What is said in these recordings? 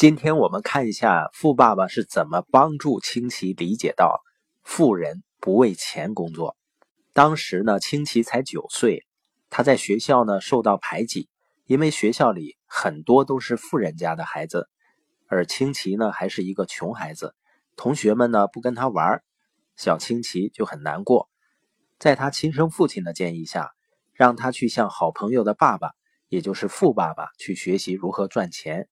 今天我们看一下富爸爸是怎么帮助清奇理解到富人不为钱工作。当时呢，清奇才九岁，他在学校呢受到排挤，因为学校里很多都是富人家的孩子，而清奇呢还是一个穷孩子，同学们呢不跟他玩，小清奇就很难过。在他亲生父亲的建议下，让他去向好朋友的爸爸，也就是富爸爸去学习如何赚钱。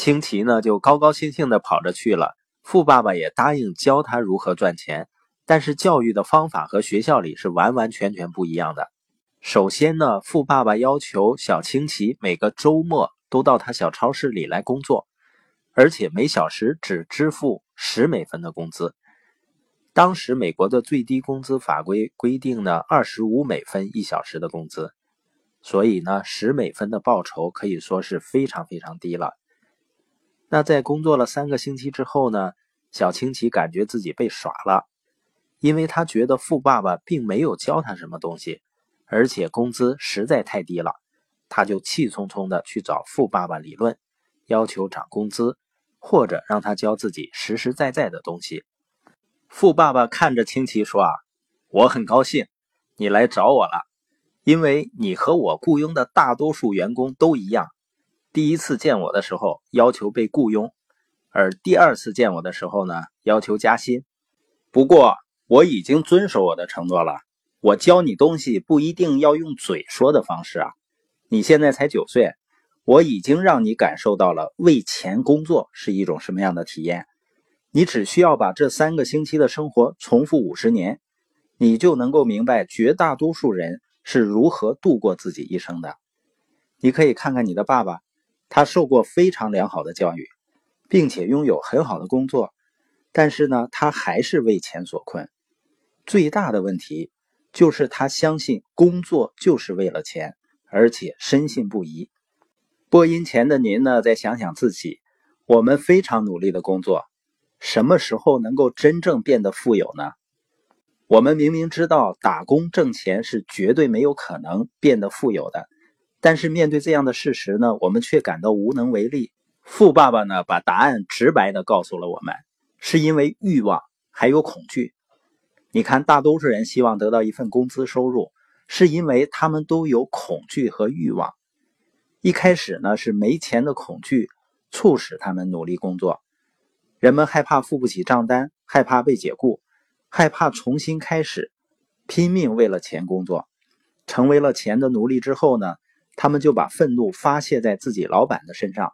清奇呢，就高高兴兴的跑着去了。富爸爸也答应教他如何赚钱，但是教育的方法和学校里是完完全全不一样的。首先呢，富爸爸要求小清奇每个周末都到他小超市里来工作，而且每小时只支付十美分的工资。当时美国的最低工资法规规定呢，二十五美分一小时的工资，所以呢，十美分的报酬可以说是非常非常低了。那在工作了三个星期之后呢？小清奇感觉自己被耍了，因为他觉得富爸爸并没有教他什么东西，而且工资实在太低了，他就气冲冲的去找富爸爸理论，要求涨工资，或者让他教自己实实在在的东西。富爸爸看着清奇说：“啊，我很高兴你来找我了，因为你和我雇佣的大多数员工都一样。”第一次见我的时候要求被雇佣，而第二次见我的时候呢要求加薪。不过我已经遵守我的承诺了。我教你东西不一定要用嘴说的方式啊。你现在才九岁，我已经让你感受到了为钱工作是一种什么样的体验。你只需要把这三个星期的生活重复五十年，你就能够明白绝大多数人是如何度过自己一生的。你可以看看你的爸爸。他受过非常良好的教育，并且拥有很好的工作，但是呢，他还是为钱所困。最大的问题就是他相信工作就是为了钱，而且深信不疑。播音前的您呢，再想想自己，我们非常努力的工作，什么时候能够真正变得富有呢？我们明明知道打工挣钱是绝对没有可能变得富有的。但是面对这样的事实呢，我们却感到无能为力。富爸爸呢，把答案直白的告诉了我们，是因为欲望还有恐惧。你看，大多数人希望得到一份工资收入，是因为他们都有恐惧和欲望。一开始呢，是没钱的恐惧促使他们努力工作。人们害怕付不起账单，害怕被解雇，害怕重新开始，拼命为了钱工作，成为了钱的奴隶之后呢？他们就把愤怒发泄在自己老板的身上，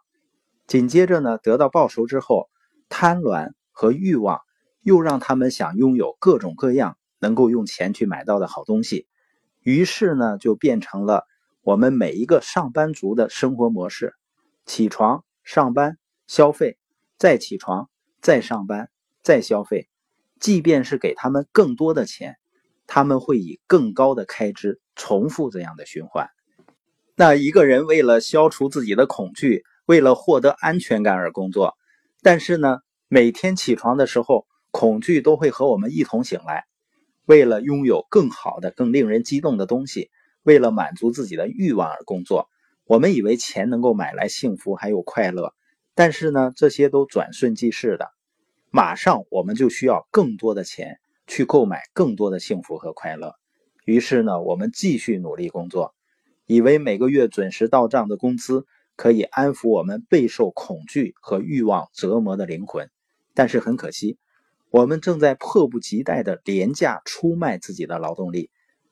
紧接着呢，得到报酬之后，贪婪和欲望又让他们想拥有各种各样能够用钱去买到的好东西，于是呢，就变成了我们每一个上班族的生活模式：起床、上班、消费，再起床、再上班、再消费。即便是给他们更多的钱，他们会以更高的开支重复这样的循环。那一个人为了消除自己的恐惧，为了获得安全感而工作，但是呢，每天起床的时候，恐惧都会和我们一同醒来。为了拥有更好的、更令人激动的东西，为了满足自己的欲望而工作，我们以为钱能够买来幸福还有快乐，但是呢，这些都转瞬即逝的。马上我们就需要更多的钱去购买更多的幸福和快乐。于是呢，我们继续努力工作。以为每个月准时到账的工资可以安抚我们备受恐惧和欲望折磨的灵魂，但是很可惜，我们正在迫不及待地廉价出卖自己的劳动力，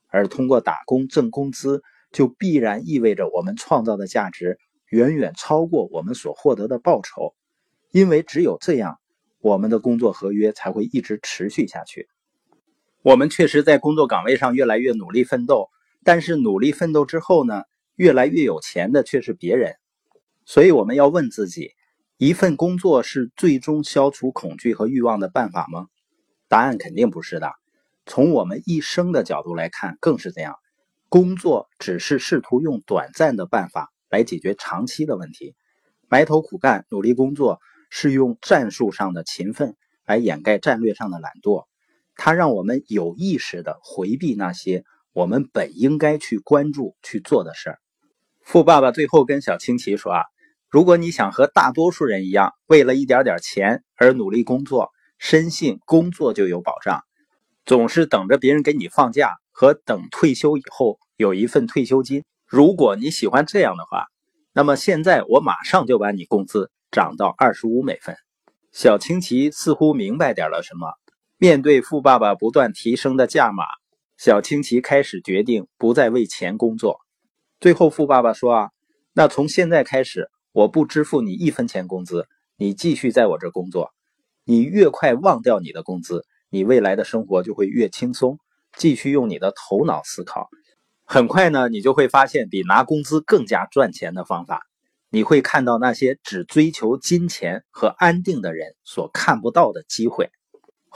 而通过打工挣工资，就必然意味着我们创造的价值远远超过我们所获得的报酬，因为只有这样，我们的工作合约才会一直持续下去。我们确实在工作岗位上越来越努力奋斗。但是努力奋斗之后呢，越来越有钱的却是别人，所以我们要问自己：一份工作是最终消除恐惧和欲望的办法吗？答案肯定不是的。从我们一生的角度来看，更是这样。工作只是试图用短暂的办法来解决长期的问题，埋头苦干、努力工作是用战术上的勤奋来掩盖战略上的懒惰，它让我们有意识地回避那些。我们本应该去关注、去做的事儿。富爸爸最后跟小青奇说：“啊，如果你想和大多数人一样，为了一点点钱而努力工作，深信工作就有保障，总是等着别人给你放假和等退休以后有一份退休金。如果你喜欢这样的话，那么现在我马上就把你工资涨到二十五美分。小青奇似乎明白点了什么，面对富爸爸不断提升的价码，小青奇开始决定不再为钱工作。最后，富爸爸说：“啊，那从现在开始。”我不支付你一分钱工资，你继续在我这工作。你越快忘掉你的工资，你未来的生活就会越轻松。继续用你的头脑思考，很快呢，你就会发现比拿工资更加赚钱的方法。你会看到那些只追求金钱和安定的人所看不到的机会。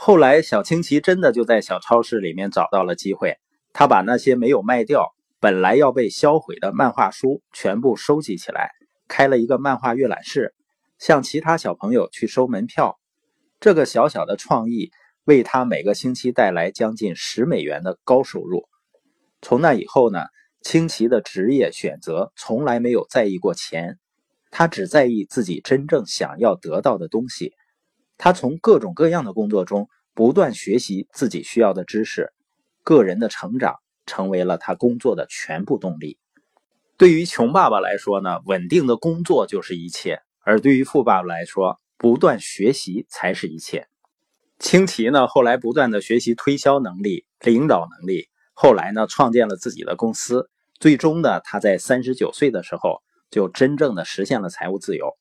后来，小青奇真的就在小超市里面找到了机会。他把那些没有卖掉、本来要被销毁的漫画书全部收集起来。开了一个漫画阅览室，向其他小朋友去收门票。这个小小的创意为他每个星期带来将近十美元的高收入。从那以后呢，青奇的职业选择从来没有在意过钱，他只在意自己真正想要得到的东西。他从各种各样的工作中不断学习自己需要的知识，个人的成长成为了他工作的全部动力。对于穷爸爸来说呢，稳定的工作就是一切；而对于富爸爸来说，不断学习才是一切。清奇呢，后来不断的学习推销能力、领导能力，后来呢，创建了自己的公司。最终呢，他在三十九岁的时候就真正的实现了财务自由。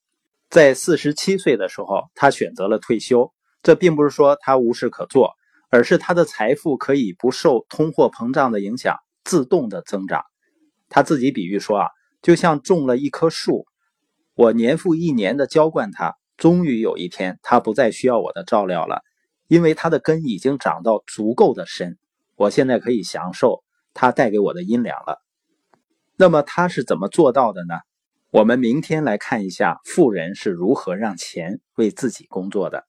在四十七岁的时候，他选择了退休。这并不是说他无事可做，而是他的财富可以不受通货膨胀的影响，自动的增长。他自己比喻说啊，就像种了一棵树，我年复一年的浇灌它，终于有一天，它不再需要我的照料了，因为它的根已经长到足够的深，我现在可以享受它带给我的阴凉了。那么他是怎么做到的呢？我们明天来看一下富人是如何让钱为自己工作的。